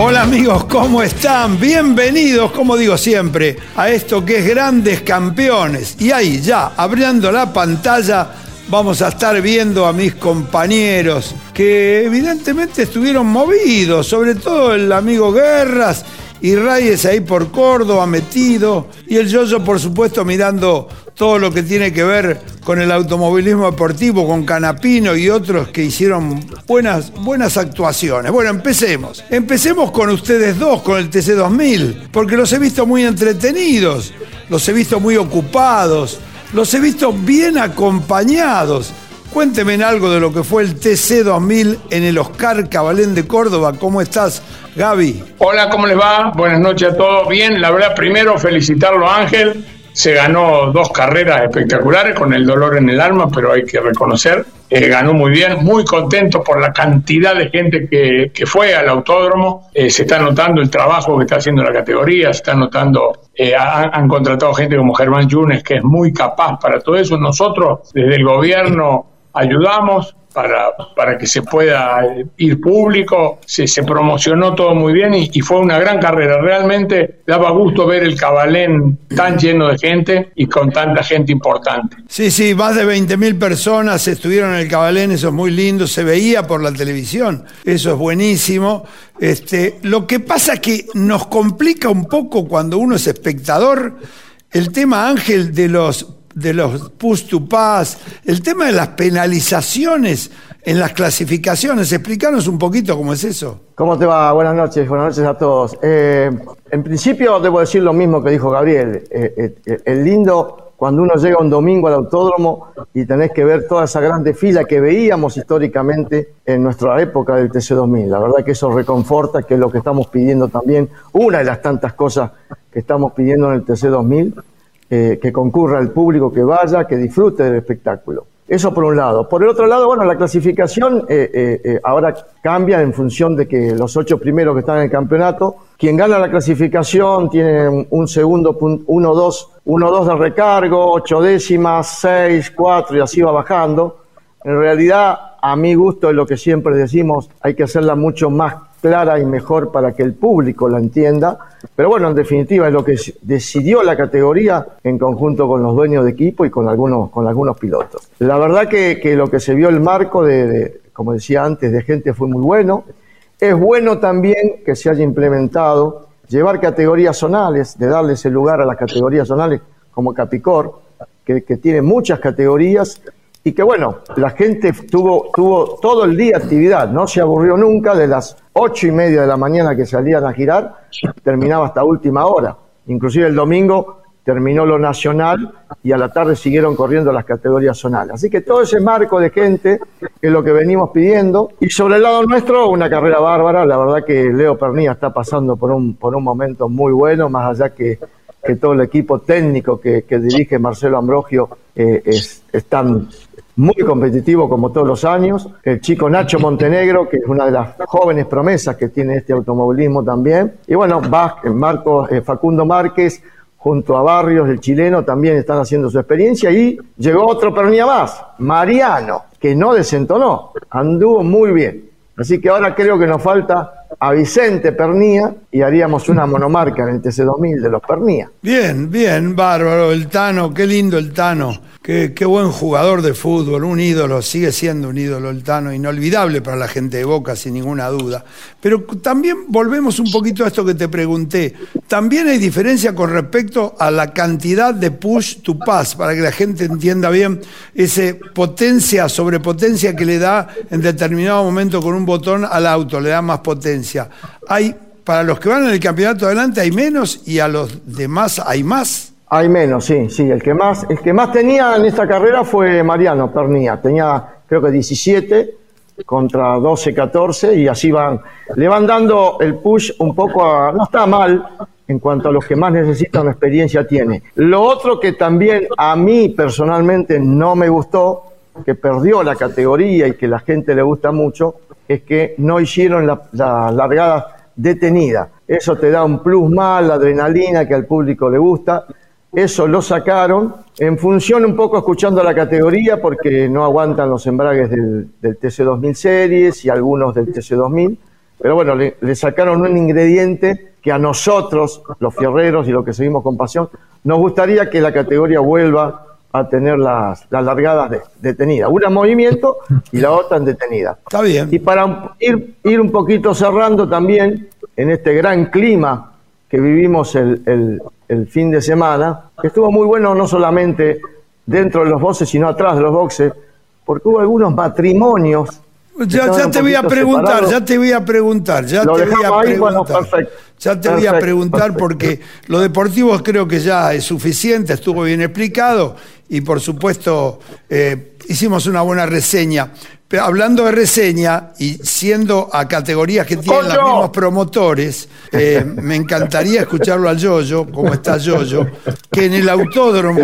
Hola amigos, ¿cómo están? Bienvenidos, como digo siempre, a esto que es Grandes Campeones. Y ahí ya, abriendo la pantalla, vamos a estar viendo a mis compañeros que evidentemente estuvieron movidos, sobre todo el amigo Guerras y Reyes ahí por Córdoba metido, y el Yoyo por supuesto mirando todo lo que tiene que ver con el automovilismo deportivo, con Canapino y otros que hicieron buenas, buenas actuaciones. Bueno, empecemos. Empecemos con ustedes dos, con el TC2000, porque los he visto muy entretenidos, los he visto muy ocupados, los he visto bien acompañados. Cuénteme algo de lo que fue el TC2000 en el Oscar Cabalén de Córdoba. ¿Cómo estás, Gaby? Hola, ¿cómo les va? Buenas noches a todos. Bien, la verdad, primero felicitarlo Ángel. Se ganó dos carreras espectaculares con el dolor en el alma, pero hay que reconocer. Eh, ganó muy bien, muy contento por la cantidad de gente que, que fue al autódromo. Eh, se está notando el trabajo que está haciendo la categoría, se está notando, eh, han, han contratado gente como Germán Yunes, que es muy capaz para todo eso. Nosotros, desde el gobierno, ayudamos para, para que se pueda ir público, se, se promocionó todo muy bien y, fue una gran carrera. Realmente daba gusto ver el Cabalén tan lleno de gente y con tanta gente importante. Sí, sí, más de 20.000 personas estuvieron en el Cabalén, eso es muy lindo, se veía por la televisión, eso es buenísimo. Este, lo que pasa es que nos complica un poco cuando uno es espectador el tema, Ángel, de los de los push to pass, el tema de las penalizaciones en las clasificaciones. Explícanos un poquito cómo es eso. ¿Cómo te va? Buenas noches, buenas noches a todos. Eh, en principio debo decir lo mismo que dijo Gabriel. Eh, eh, el lindo cuando uno llega un domingo al autódromo y tenés que ver toda esa grande fila que veíamos históricamente en nuestra época del TC2000. La verdad que eso reconforta, que es lo que estamos pidiendo también, una de las tantas cosas que estamos pidiendo en el TC2000 eh, que concurra el público, que vaya, que disfrute del espectáculo. Eso por un lado. Por el otro lado, bueno, la clasificación eh, eh, eh, ahora cambia en función de que los ocho primeros que están en el campeonato, quien gana la clasificación tiene un segundo, uno, dos, uno, dos de recargo, ocho décimas, seis, cuatro y así va bajando. En realidad, a mi gusto es lo que siempre decimos, hay que hacerla mucho más clara y mejor para que el público la entienda. Pero bueno, en definitiva es lo que decidió la categoría en conjunto con los dueños de equipo y con algunos, con algunos pilotos. La verdad que, que lo que se vio el marco de, como decía antes, de gente fue muy bueno. Es bueno también que se haya implementado llevar categorías zonales, de darles el lugar a las categorías zonales como Capicor, que, que tiene muchas categorías y que bueno, la gente tuvo, tuvo todo el día actividad, no se aburrió nunca de las ocho y media de la mañana que salían a girar, terminaba hasta última hora. Inclusive el domingo terminó lo nacional y a la tarde siguieron corriendo las categorías zonales. Así que todo ese marco de gente es lo que venimos pidiendo. Y sobre el lado nuestro, una carrera bárbara. La verdad que Leo Pernilla está pasando por un, por un momento muy bueno, más allá que, que todo el equipo técnico que, dirige Marcelo Ambrogio eh, es, están muy competitivo como todos los años. El chico Nacho Montenegro, que es una de las jóvenes promesas que tiene este automovilismo también. Y bueno, Marco, eh, Facundo Márquez junto a Barrios, el chileno, también están haciendo su experiencia. Y llegó otro pernía más, Mariano, que no desentonó, anduvo muy bien. Así que ahora creo que nos falta a Vicente Pernía y haríamos una monomarca en el TC2000 de los Pernía. Bien, bien, bárbaro, el Tano, qué lindo el Tano, qué, buen jugador de fútbol, un ídolo, sigue siendo un ídolo el Tano, inolvidable para la gente de Boca, sin ninguna duda. Pero también volvemos un poquito a esto que te pregunté, también hay diferencia con respecto a la cantidad de push to pass, para que la gente entienda bien ese potencia sobre potencia que le da en determinado momento con un botón al auto, le da más potencia. Hay, para los que van en el campeonato adelante hay menos y a los demás hay más. Hay menos, sí, sí. El que más, el que más tenía en esta carrera fue Mariano Pernía. Tenía creo que 17 contra 12, 14 y así van. Le van dando el push un poco a... No está mal en cuanto a los que más necesitan experiencia tiene. Lo otro que también a mí personalmente no me gustó, que perdió la categoría y que la gente le gusta mucho, es que no hicieron la, largada detenida. Eso te da un plus más, la adrenalina que al público le gusta. Eso lo sacaron en función un poco escuchando la categoría porque no aguantan los embragues del, TC2000 series y algunos del TC2000. Pero bueno, le, le, sacaron un ingrediente que a nosotros, los fierreros y los que seguimos con pasión, nos gustaría que la categoría vuelva a tener las, las largadas detenidas. Una en movimiento y la otra en detenida. Está bien. Y para ir, ir un poquito cerrando también en este gran clima que vivimos el, el, fin de semana, que estuvo muy bueno no solamente dentro de los boxes, sino atrás de los boxes, porque hubo algunos matrimonios ya, ya te voy a preguntar, ya te voy a preguntar, ya te voy a preguntar. ya te voy a preguntar porque lo deportivo creo que ya es suficiente, estuvo bien explicado y por supuesto eh, hicimos una buena reseña. Pero hablando de reseña y siendo a categorías que tienen los mismos promotores, eh, me encantaría escucharlo al Yoyo, como está Yoyo, que en el autódromo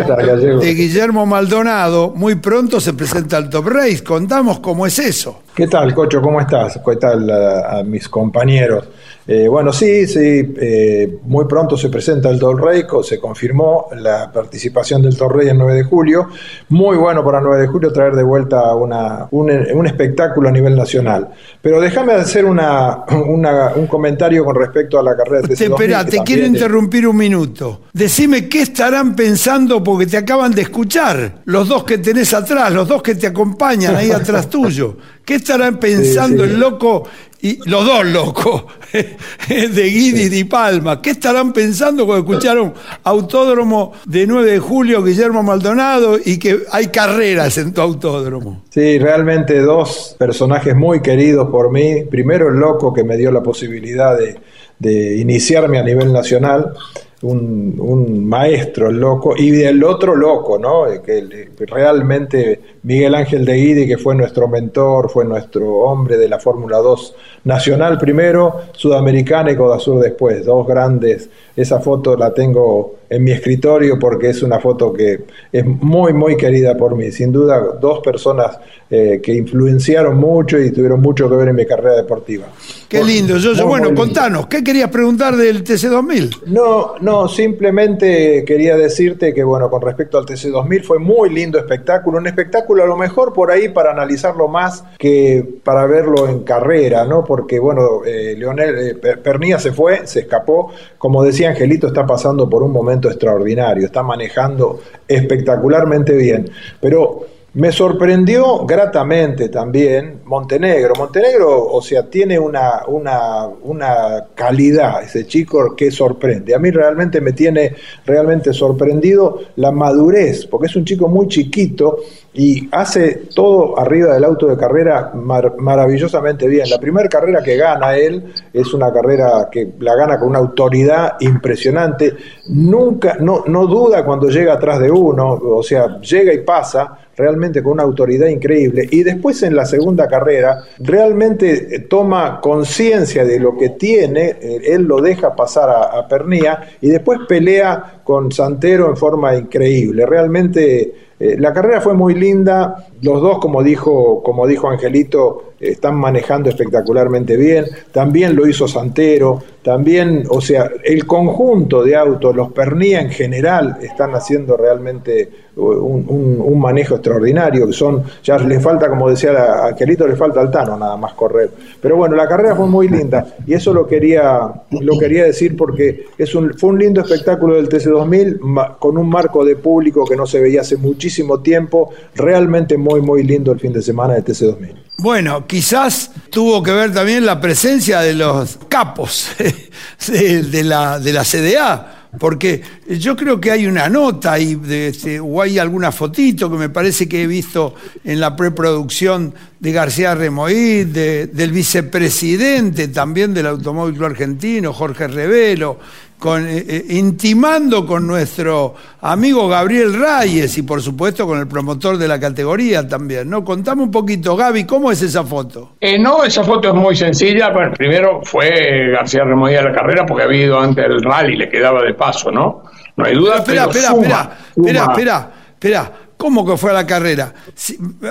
de Guillermo Maldonado muy pronto se presenta el Top Race. Contamos cómo es eso. ¿Qué tal, Cocho? ¿Cómo estás? ¿Qué tal a mis compañeros? Eh, bueno, sí, sí, eh, muy pronto se presenta el Torrey, se confirmó la participación del Torrey el 9 de julio. Muy bueno para el 9 de julio traer de vuelta una, un, espectáculo a nivel nacional. Pero déjame hacer una, un comentario con respecto a la carrera de TC Espera, te quiero interrumpir un minuto. Decime qué estarán pensando porque te acaban de escuchar, los dos que tenés atrás, los dos que te acompañan ahí atrás tuyo. ¿Qué estarán pensando el loco y los dos locos de Guidi y Palma? ¿Qué estarán pensando cuando escucharon Autódromo de 9 de julio, Guillermo Maldonado, y que hay carreras en tu autódromo? Sí, realmente dos personajes muy queridos por mí. Primero el loco que me dio la posibilidad de, de iniciarme a nivel nacional un, maestro, el loco, y el otro loco, ¿no? Que, realmente Miguel Ángel de Guidi, que fue nuestro mentor, fue nuestro hombre de la Fórmula 2 nacional primero, sudamericana y Codasur después, dos grandes. Esa foto la tengo en mi escritorio porque es una foto que es muy, muy querida por mí. Sin duda, dos personas eh, que influenciaron mucho y tuvieron mucho que ver en mi carrera deportiva. Qué lindo. Yo, bueno, contanos, ¿qué querías preguntar del TC2000? No, no, No, simplemente quería decirte que, bueno, con respecto al TC2000 fue muy lindo espectáculo, un espectáculo a lo mejor por ahí para analizarlo más que para verlo en carrera, ¿no? Porque, bueno, eh, Leonel eh, Pernía se fue, se escapó, como decía Angelito, está pasando por un momento extraordinario, está manejando espectacularmente bien, pero me sorprendió gratamente también Montenegro. Montenegro, o sea, tiene una, una, una, calidad, ese chico que sorprende. A mí realmente me tiene realmente sorprendido la madurez, porque es un chico muy chiquito y hace todo arriba del auto de carrera maravillosamente bien. La primera carrera que gana él es una carrera que la gana con una autoridad impresionante. Nunca, no, no duda cuando llega atrás de uno, o sea, llega y pasa realmente con una autoridad increíble. Y después en la segunda carrera, realmente eh, toma conciencia de lo que tiene, eh, él lo deja pasar a, a Pernía y después pelea con Santero en forma increíble. Realmente eh, la carrera fue muy linda, los dos, como dijo, como dijo Angelito, están manejando espectacularmente bien, también lo hizo Santero, también, o sea, el conjunto de autos, los Pernía en general, están haciendo realmente un, manejo extraordinario, que son, ya le falta, como decía a Angelito, le falta al Tano nada más correr. Pero bueno, la carrera fue muy linda y eso lo quería, lo quería decir porque es un, fue un lindo espectáculo del TC2000 con un marco de público que no se veía hace muchísimo tiempo, realmente muy, muy lindo el fin de semana del TC2000. Bueno, quizás tuvo que ver también la presencia de los capos de, la, CDA porque yo creo que hay una nota y este, o hay alguna fotito que me parece que he visto en la preproducción de García Remoí, del vicepresidente también del Automóvil Argentino, Jorge Revelo, con, eh, eh, intimando con nuestro amigo Gabriel Reyes y por supuesto con el promotor de la categoría también, ¿no? Contame un poquito, Gaby, ¿cómo es esa foto? Eh, no, esa foto es muy sencilla. Bueno, primero fue García Remoí a la carrera porque había ido antes del rally, le quedaba de paso, ¿no? No hay duda. Espera, espera, espera, espera, espera, espera. ¿Cómo que fue a la carrera?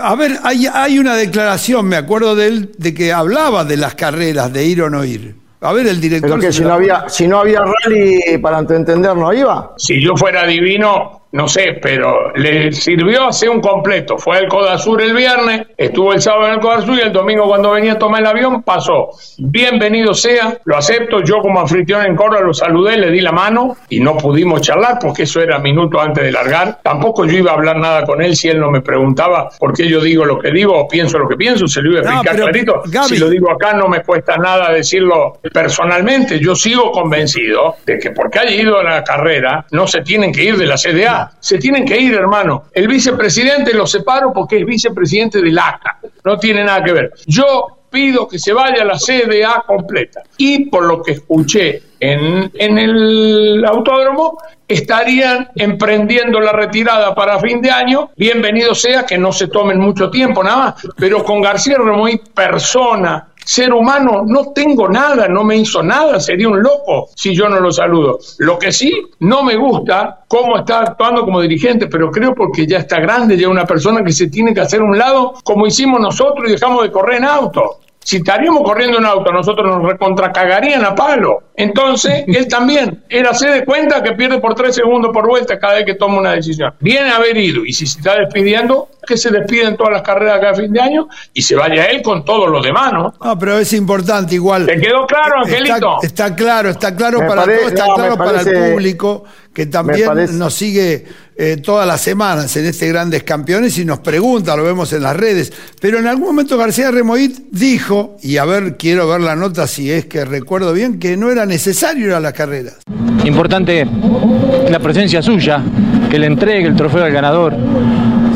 a ver, hay, hay una declaración, me acuerdo de él, de que hablaba de las carreras, de ir o no ir. A ver, el director. Pero que si no, había, si no había rally, para entender, ¿no iba? Si yo fuera divino, no sé, pero le sirvió hacer un completo. Fue al Coda Sur el viernes, estuvo el sábado en el Coda Sur y el domingo cuando venía a tomar el avión pasó. Bienvenido sea, lo acepto. Yo como anfitrión en Córdoba lo saludé, le di la mano y no pudimos charlar porque eso era minuto antes de largar. Tampoco yo iba a hablar nada con él si él no me preguntaba por qué yo digo lo que digo o pienso lo que pienso. Se lo iba a explicar clarito. si lo digo acá no me cuesta nada decirlo personalmente. Yo sigo convencido de que porque haya ido a la carrera no se tienen que ir de la CDA se tienen que ir, hermano. El vicepresidente lo separo porque es vicepresidente del ACA. No tiene nada que ver. Yo pido que se vaya la CDA completa. Y por lo que escuché en, en, el autódromo, estarían emprendiendo la retirada para fin de año. Bienvenido sea que no se tomen mucho tiempo nada más, pero con García Remoy, persona ser humano, no tengo nada, no me hizo nada, sería un loco si yo no lo saludo. Lo que sí, no me gusta cómo está actuando como dirigente, pero creo porque ya está grande, ya una persona que se tiene que hacer un lado como hicimos nosotros y dejamos de correr en auto. Si estaríamos corriendo en auto, nosotros nos recontracagarían a palo. Entonces, él también, él hace de cuenta que pierde por tres segundos por vuelta cada vez que toma una decisión. Viene a haber ido, y si se está despidiendo, que se despiden todas las carreras cada fin de año y se vaya él con todos los demás, ¿no? No, pero es importante igual. ¿Te quedó claro, Angelito? Está, claro, está claro para todos, está claro para el público que también nos sigue eh, todas las semanas en este Grandes Campeones y nos pregunta, lo vemos en las redes. Pero en algún momento García Remoit dijo, y a ver, quiero ver la nota si es que recuerdo bien, que no era necesario ir a las carreras. Importante la presencia suya, que le entregue el trofeo al ganador.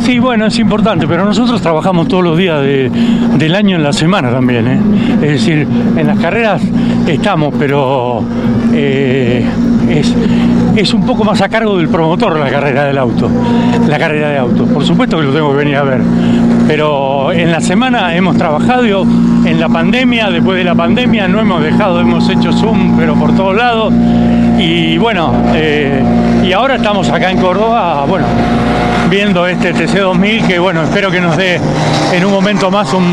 Sí, bueno, es importante, pero nosotros trabajamos todos los días del año en la semana también. ¿eh? Es decir, en las carreras estamos, pero eh, es, es un poco más a cargo del promotor la carrera del auto, la carrera de auto. Por supuesto que lo tengo que venir a ver, pero en la semana hemos trabajado, en la pandemia, después de la pandemia no hemos dejado, hemos hecho Zoom, pero por todos lados. Y bueno, eh, y ahora estamos acá en Córdoba, bueno, viendo este TC2000 que bueno, espero que nos dé en un momento más un,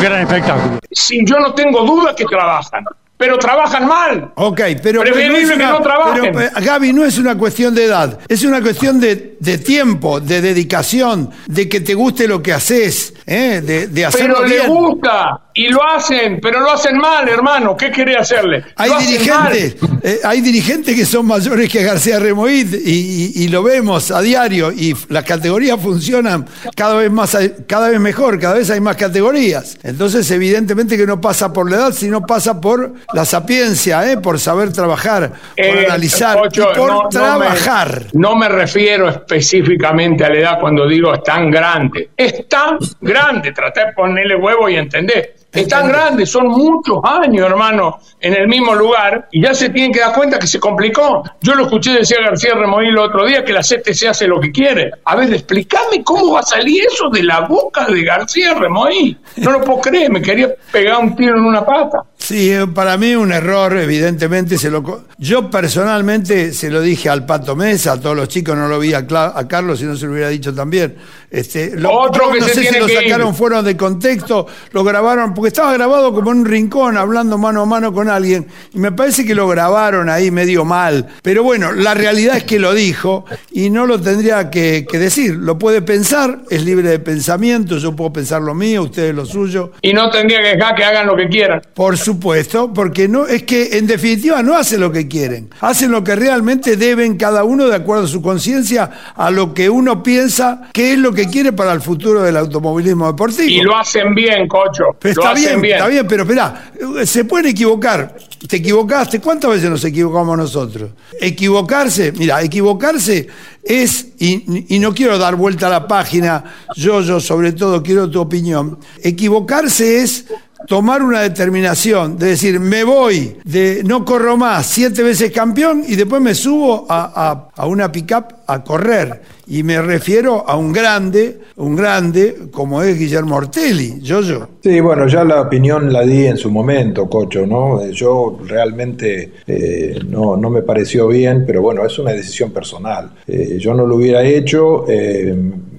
gran espectáculo. Si yo no tengo duda que trabajan, pero trabajan mal. Ok, pero, Preferible pero no es que una- no trabajen. pero, eh, Gaby, no es una cuestión de edad, es una cuestión de, de tiempo, de dedicación, de que te guste lo que haces, ¿eh? de, de hacerlo Pero bien. les gusta y lo hacen, pero lo hacen mal, hermano. ¿Qué querés hacerle? Hay Lo dirigentes, eh, hay dirigentes que son mayores que García Remoid y, y- y lo vemos a diario y las categorías funcionan cada vez más, cada vez mejor, cada vez hay más categorías. Entonces, evidentemente que no pasa por la edad, sino pasa por la sapiencia, ¿eh? por saber trabajar, por Eh, analizar y por no- no me- trabajar. No me, refiero específicamente a la edad cuando digo es tan grande. Es tan grande. Traté de ponerle huevo y entender. Es tan grande, son muchos años, hermano, en el mismo lugar y ya se tienen que dar cuenta que se complicó. Yo lo escuché decir a García Remoí el otro día que la CTC hace lo que quiere. A ver, explícame cómo va a salir eso de la boca de García Remoí. No lo puedo creer, me quería pegar un tiro en una pata. Sí, eh, para mí un error, evidentemente. Se lo, yo personalmente se lo dije al Pato Mesa, a todos los chicos, no lo vi a, Cla- a Carlos, si no se lo hubiera dicho también. Este, lo, Otro que no se sé si lo ir. sacaron fuera de contexto, lo grabaron, porque estaba grabado como en un rincón, hablando mano a mano con alguien, y me parece que lo grabaron ahí medio mal. Pero bueno, la realidad es que lo dijo y no lo tendría que, que decir. Lo puede pensar, es libre de pensamiento, yo puedo pensar lo mío, ustedes lo suyo. Y no tendría que dejar que hagan lo que quieran. Por supuesto, porque no es que en definitiva no hacen lo que quieren, hacen lo que realmente deben cada uno de acuerdo a su conciencia, a lo que uno piensa que es lo que quiere para el futuro del automovilismo deportivo. Y lo hacen bien, cocho. Pero lo está hacen bien, está bien, pero espera, se pueden equivocar. Te equivocaste, ¿cuántas veces nos equivocamos nosotros? Equivocarse, mira, equivocarse es, y, y no quiero dar vuelta a la página, yo, yo sobre todo quiero tu opinión, equivocarse es tomar una determinación de decir, me voy, de no corro más, siete veces campeón y después me subo a, a- a una pickup a correr. Y me refiero a un grande, un grande como es Guillermo Ortelli, yo, yo. Sí, bueno, ya la opinión la di en su momento, Cocho, ¿no? Eh, Yo realmente eh, no, no me pareció bien, pero bueno, es una decisión personal. Eh, yo no lo hubiera hecho,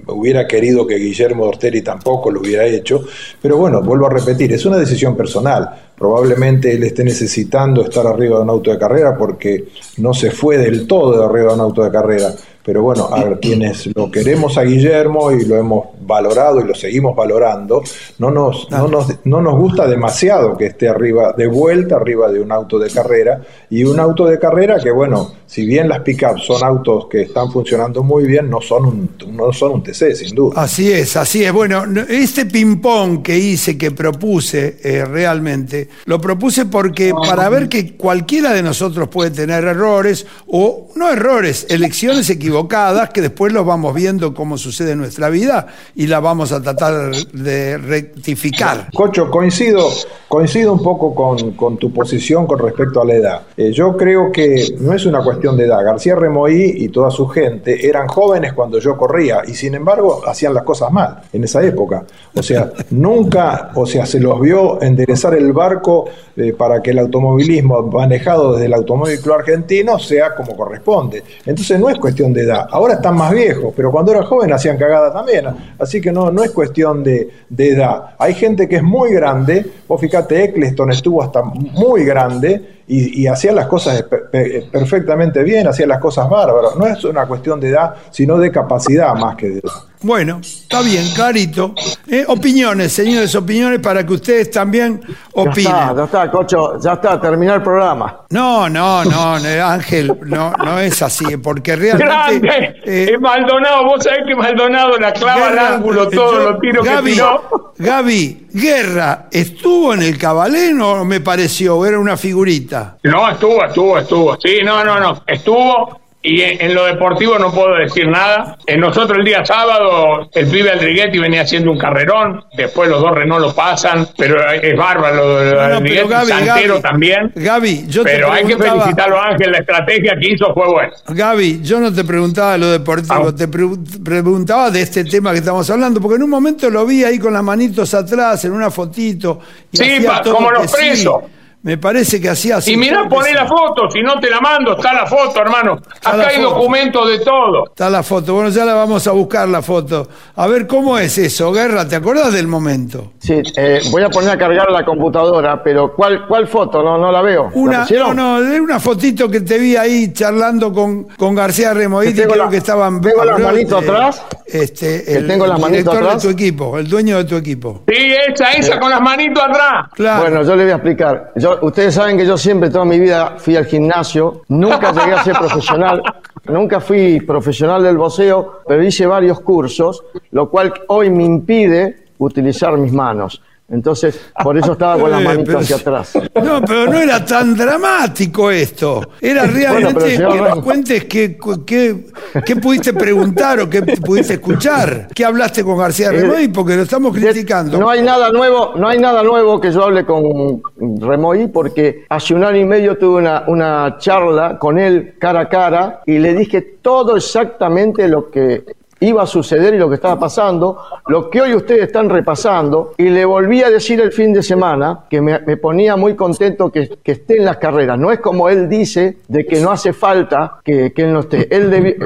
hubiera querido que Guillermo Ortelli tampoco lo hubiera hecho, pero bueno, vuelvo a repetir, es una decisión personal. Probablemente él esté necesitando estar arriba de un auto de carrera porque no se fue del todo de arriba de un auto de carrera. Pero bueno, a quienes lo queremos a Guillermo y lo hemos valorado y lo seguimos valorando, no nos, no nos, no nos gusta demasiado que esté arriba, de vuelta arriba de un auto de carrera. Y un auto de carrera que, bueno, si bien las pickups son autos que están funcionando muy bien, no son un, no son un TC, sin duda. Así es, así es. Bueno, no- este ping-pong que hice, que propuse eh, realmente, lo propuse porque para ver que cualquiera de nosotros puede tener errores, o no errores, elecciones equivocadas, que después los vamos viendo cómo sucede en nuestra vida y la vamos a tratar de rectificar. Cocho, coincido, coincido un poco con, con tu posición con respecto a la edad. Eh, yo creo que no es una cuestión de edad. García Remoí y toda su gente eran jóvenes cuando yo corría y sin embargo hacían las cosas mal en esa época. O sea, nunca, o sea, se los vio enderezar el barco eh, para que el automovilismo manejado desde el Automóvil Club Argentino sea como corresponde. Entonces no es cuestión de edad. Ahora están más viejos, pero cuando eran jóvenes hacían cagada también. Así que no, no es cuestión de, de edad. Hay gente que es muy grande. Vos fíjate, Eccleston estuvo hasta muy grande y, y hacía las cosas per- perfectamente bien, hacía las cosas bárbaras. No es una cuestión de edad, sino de capacidad más que de edad. Bueno, está bien, clarito. Eh, opiniones, señores, opiniones para que ustedes también Ya opinen. está, ya está, Cocho, ya está, terminar el programa. No, no, no, no, Ángel, no, no es así, porque realmente. Grande. eh, es Maldonado, vos sabés que Maldonado la clava al Guerra, ángulo, eh, todos los tiros Gaby, que tiró. Gaby, Guerra, ¿estuvo en el cabalén o me pareció? Era una figurita. No, estuvo, estuvo, estuvo. Sí, no, no, no. Estuvo. Y en, lo deportivo no puedo decir nada. En nosotros el día sábado, el pibe Aldriguetti venía haciendo un carrerón. Después los dos Renault lo pasan. Pero es bárbaro lo No. Gaby, Santero Gaby, también. Gaby, yo te Pero hay que felicitarlo Ángel. La estrategia que hizo fue buena. Gaby, yo no te preguntaba de lo deportivo, Ah. te pre- preguntaba de este tema que estamos hablando, porque en un momento lo vi ahí con las manitos atrás, en una fotito. y Sí, hacía pa- todo como los sí. Me parece que hacía así. Y mirá, poné la foto, si no te la mando, está la foto, hermano. Está Acá la hay foto. documentos de todo. Está la foto. Bueno, ya la vamos a buscar la foto. A ver, ¿cómo es eso? Guerra, ¿te acuerdas del momento? Sí, eh, voy a poner a cargar la computadora, pero ¿cuál, cuál foto? No, no la veo. ¿La Una, no, pusieron? no, de una fotito que te vi ahí charlando con, con García tengo creo la- que estaban... tengo las manitos eh, atrás. Este, Que el, tengo las el manitos director atrás. de tu equipo, el dueño de tu equipo. Sí, esa, esa con las manitos atrás. Claro. Bueno, yo le voy a explicar. Yo, ustedes saben que yo siempre, toda mi vida, fui al gimnasio. Nunca llegué a ser profesional. Nunca fui profesional del boxeo, pero hice varios cursos, lo cual hoy me impide utilizar mis manos. Entonces, por eso estaba con las Eh, manitos pero- hacia atrás. No, pero no era tan dramático esto. Era realmente señor que nos cuentes qué, qué, qué pudiste preguntar o qué pudiste escuchar. ¿Qué hablaste con García Remoy? Porque lo estamos criticando. Eh, No hay nada nuevo, no hay nada nuevo que yo hable con Remoí porque hace un año y medio tuve una, una charla con él cara a cara y le dije todo exactamente lo que iba a suceder y lo que estaba pasando, lo que hoy ustedes están repasando, y le volví a decir el fin de semana que me, ponía muy contento que, esté en las carreras. No es como él dice de que no hace falta que, él no esté.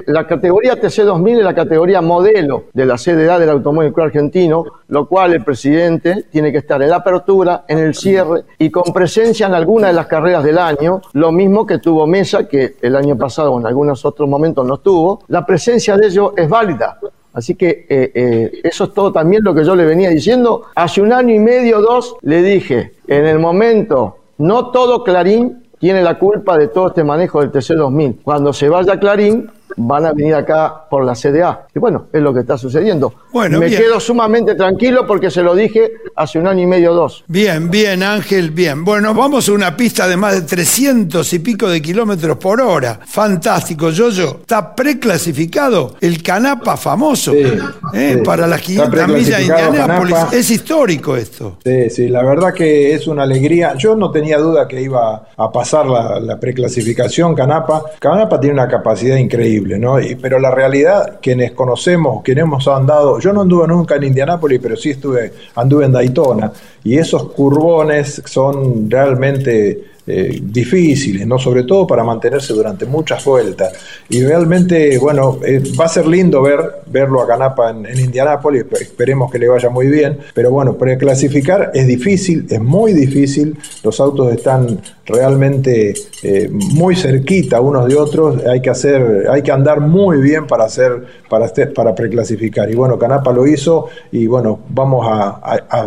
La categoría TC2000 es la categoría modelo de la CDA del Automóvil Argentino, lo cual el presidente tiene que estar en la apertura, en el cierre y con presencia en alguna de las carreras del año, lo mismo que tuvo Mesa, que el año pasado en algunos otros momentos no estuvo. La presencia de ellos es válida. Así que eh, eh, eso es todo también lo que yo le venía diciendo. Hace un año y medio, dos, le dije, en el momento, no todo Clarín tiene la culpa de todo este manejo del TC2000. Cuando se vaya Clarín, van a venir acá por la CDA. Y bueno, es lo que está sucediendo. Bueno, Me bien. quedo sumamente tranquilo porque se lo dije hace un año y medio, dos. Bien, bien, Ángel, bien. Bueno, vamos a una pista de más de 300 y pico de kilómetros por hora. Fantástico, Yoyo. Está preclasificado el Canapa famoso Sí, ¿eh? sí. para las Está 500 millas de Indianápolis. Canapa. Es histórico esto. Sí, sí, la verdad que es una alegría. Yo no tenía duda que iba a pasar la, la preclasificación Canapa. Canapa tiene una capacidad increíble, pero la realidad, quienes conocemos, quienes hemos andado, yo no anduve nunca en Indianápolis, pero sí estuve, anduve en Daytona. Y esos curbones son realmente eh, difíciles, ¿no? Sobre todo para mantenerse durante muchas vueltas. Y realmente, bueno, eh, va a ser lindo ver, verlo a Canapa en, en Indianápolis, esp- esperemos que le vaya muy bien, pero bueno, preclasificar es difícil, es muy difícil, los autos están realmente eh, muy cerquita unos de otros, hay que hacer, hay que andar muy bien para hacer, para preclasificar. Y bueno, Canapa lo hizo y bueno, vamos a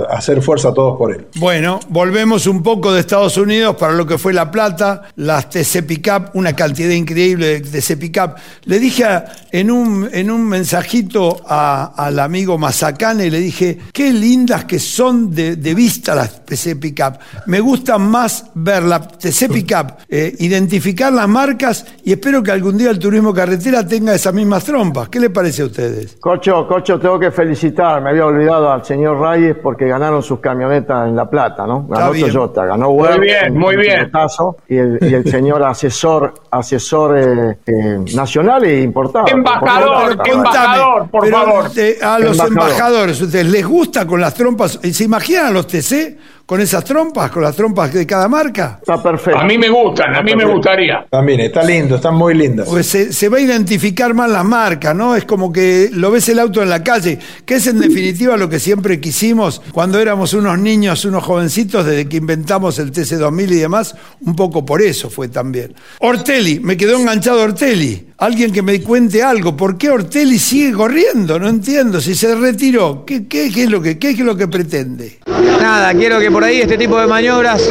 hacer fuerza todos por él. Bueno, volvemos un poco de Estados Unidos para lo que fue La Plata, las TC Pickup, una cantidad increíble de TC Pickup. Le dije a- en, un, en un mensajito a- al amigo Mazacane, le dije, qué lindas que son de, de vista las TC Pickup. Me gusta más ver la TC Pickup, eh, identificar las marcas y espero que algún día el turismo carretera tenga esas mismas trompas. ¿Qué le parece a ustedes? Cocho, Cocho, tengo que felicitar, me había olvidado al señor Reyes porque ganaron sus camionetas en La Plata, ¿no? Ganó. Toyota, ganó Muy Werner, bien, muy bien. Pilotazo, y, el, y el señor asesor, asesor eh, eh, nacional e importado. Embajador, Por- embajador, por pero, favor. eh, a los Embajador. embajadores, ¿ustedes les gusta con las trompas? ¿Se imaginan los TC con esas trompas, con las trompas de cada marca? Está perfecto. A mí me gustan, a mí me gustaría. También, está lindo, están muy lindas. Porque se, se va a identificar más las marcas, ¿no? Es como que lo ves el auto en la calle, que es en definitiva lo que siempre quisimos cuando éramos unos niños, unos jovencitos, desde que inventamos el TC2000 y demás, un poco por eso fue también. Ortelli, me quedó enganchado Ortelli. Alguien que me cuente algo, ¿por qué Ortelli sigue corriendo? No entiendo, si se retiró, ¿qué, qué- qué es, lo que, qué es lo que pretende? Nada, quiero que por ahí este tipo de maniobras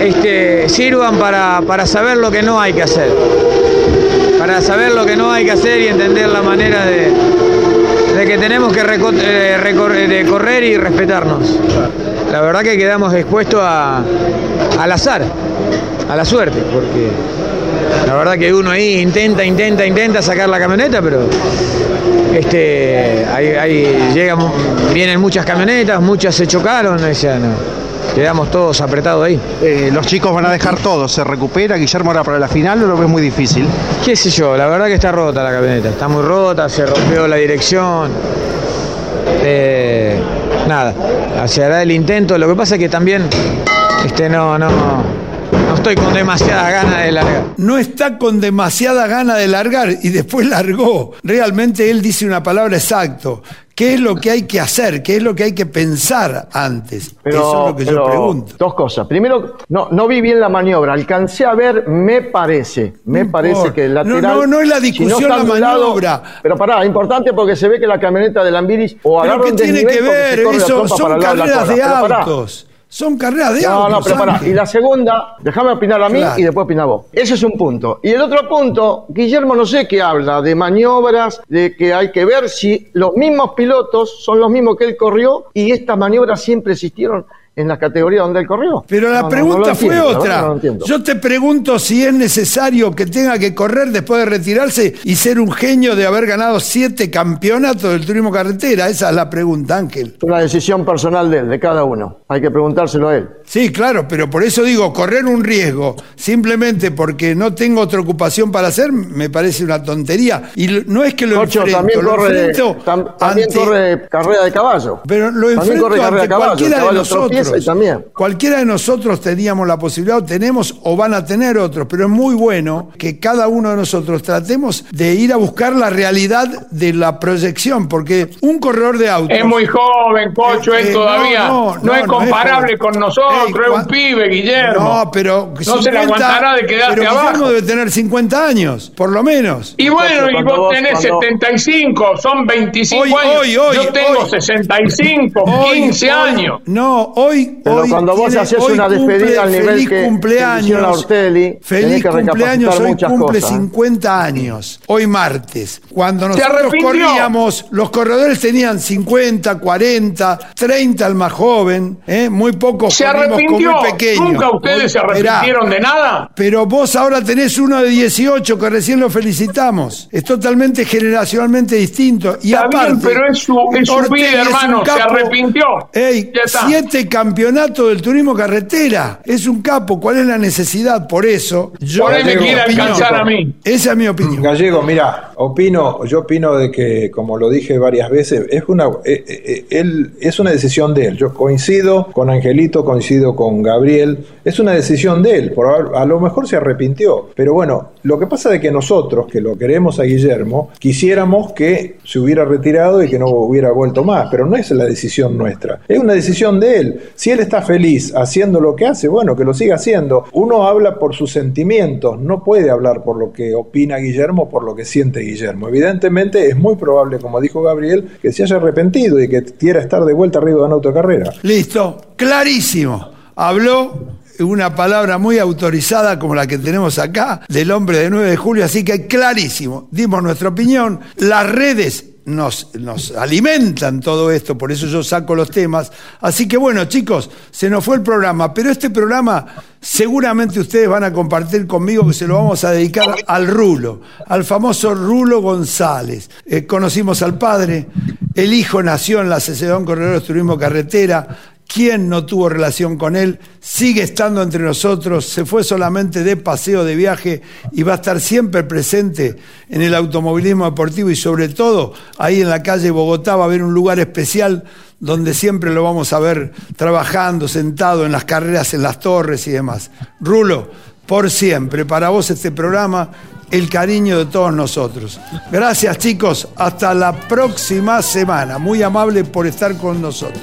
este, sirvan para, para saber lo que no hay que hacer. Para saber lo que no hay que hacer y entender la manera de, de que tenemos que eh, recor- de correr y respetarnos. La verdad que quedamos expuestos a, al azar, a la suerte, porque la verdad que uno ahí intenta, intenta, intenta sacar la camioneta, pero este, ahí, ahí llegan, vienen muchas camionetas, muchas se chocaron, o sea, no, quedamos todos apretados ahí. Eh, los chicos van a dejar todo, se recupera, Guillermo ahora para la final, o lo ves muy difícil. qué sé yo, la verdad que está rota la camioneta, está muy rota, se rompió la dirección. Eh, nada, se hará el intento. Lo que pasa es que también este, no, no, no estoy con demasiada gana de largar. No está con demasiada gana de largar y después largó. Realmente él dice una palabra exacto. ¿Qué es lo que hay que hacer? ¿Qué es lo que hay que pensar antes? Pero, Eso es lo que yo pero pregunto. Dos cosas. Primero, no, no vi bien la maniobra. Alcancé a ver, me parece, me No parece que el No, lateral. no, no es la si discusión la maniobra. pero pará, importante porque se ve que la camioneta de Lambiris o Pero agarra ¿qué un tiene que ver? Eso son carreras de. Pero pará. autos. Son carreras de No, autos. no, pero pará. Y la segunda, déjame opinar a mí Claro. y después opinar vos. Ese es un punto. Y el otro punto, Guillermo no sé qué habla, de maniobras, de que hay que ver si los mismos pilotos son los mismos que él corrió y estas maniobras siempre existieron en la categoría donde él corrió. Pero la No, pregunta no fue entiendo, otra. Yo te pregunto si es necesario que tenga que correr después de retirarse y ser un genio de haber ganado siete campeonatos del turismo carretera. Esa es la pregunta, Ángel. Es una decisión personal de él, de cada uno. Hay que preguntárselo a él. Sí, claro, pero por eso digo, correr un riesgo simplemente porque no tengo otra ocupación para hacer me parece una tontería. Y no es que lo enfrento, también lo corre, enfrento tam- también ante- corre carrera de caballo. Pero lo También enfrento corre carrera de ante caballo. cualquiera de caballo tropieza nosotros. y también. Cualquiera de nosotros teníamos la posibilidad, o tenemos o van a tener otros, pero es muy bueno que cada uno de nosotros tratemos de ir a buscar la realidad de la proyección, porque un corredor de autos... Es muy joven, Cocho, Eh, es eh, todavía. no, No, no, es no, no es comparable con nosotros, Ey, es un pibe, Guillermo. No, pero No se le aguantará de quedarse pero Guillermo abajo. debe tener 50 años, por lo menos. Y bueno, y vos tenés cuando- 75, son 25 Hoy, años. hoy, hoy, Yo tengo hoy. 65, Hoy, 15 hoy, años. No, hoy. Pero hoy cuando vos haces hoy una despedida al nivel feliz que- que cumpleaños, a Ortelli, feliz que cumpleaños, hoy cumple cosas, ¿eh? 50 años. Hoy martes. Cuando nosotros arrepintió. corríamos, los corredores tenían 50, 40, 30 al más joven. ¿eh? Muy pocos Se corrimos con arrepintió. muy pequeños. ¿Nunca ustedes Hoy- se arrepintieron de nada? Pero vos ahora tenés uno de 18 que recién lo felicitamos. Es totalmente generacionalmente distinto. Y Está aparte, bien, pero es su- es su vida, hermano, se arrepintió. Ey, siete campeonatos del turismo carretera. Es un capo. ¿Cuál es la necesidad? Por eso, yo. Por ahí me quiere opinión. alcanzar a mí. Esa es mi opinión. Gallego, mira, opino, yo opino de que, como lo dije varias veces, es una, eh, eh, él, es una decisión de él. Yo coincido con Angelito, coincido con Gabriel, es una decisión de él. Por, a lo mejor se arrepintió, pero bueno, lo que pasa es que nosotros, que lo queremos a Guillermo, quisiéramos que se hubiera retirado y que no hubiera vuelto más, pero no es la decisión nuestra, es una decisión de él. Si él está feliz haciendo lo que hace, bueno, que lo siga haciendo. Uno habla por sus sentimientos, no puede hablar por lo que opina Guillermo, por lo que siente Guillermo. Evidentemente es muy probable, como dijo Gabriel, que se haya arrepentido y que quiera estar de vuelta arriba de una autocarrera. Listo. Clarísimo. Habló una palabra muy autorizada como la que tenemos acá del hombre de 9 de julio, así que clarísimo. Dimos nuestra opinión. Las redes nos, nos alimentan todo esto, por eso yo saco los temas. Así que bueno, chicos, se nos fue el programa, pero este programa seguramente ustedes van a compartir conmigo que se lo vamos a dedicar al Rulo, al famoso Rulo González. Eh, conocimos al padre, el hijo nació en la Asociación Corredores Turismo Carretera. ¿Quién no tuvo relación con él? Sigue estando entre nosotros, se fue solamente de paseo, de viaje y va a estar siempre presente en el automovilismo deportivo y sobre todo ahí en la calle Bogotá va a haber un lugar especial donde siempre lo vamos a ver trabajando, sentado en las carreras, en las torres y demás. Rulo, por siempre, para vos este programa, el cariño de todos nosotros. Gracias chicos, hasta la próxima semana. Muy amable por estar con nosotros.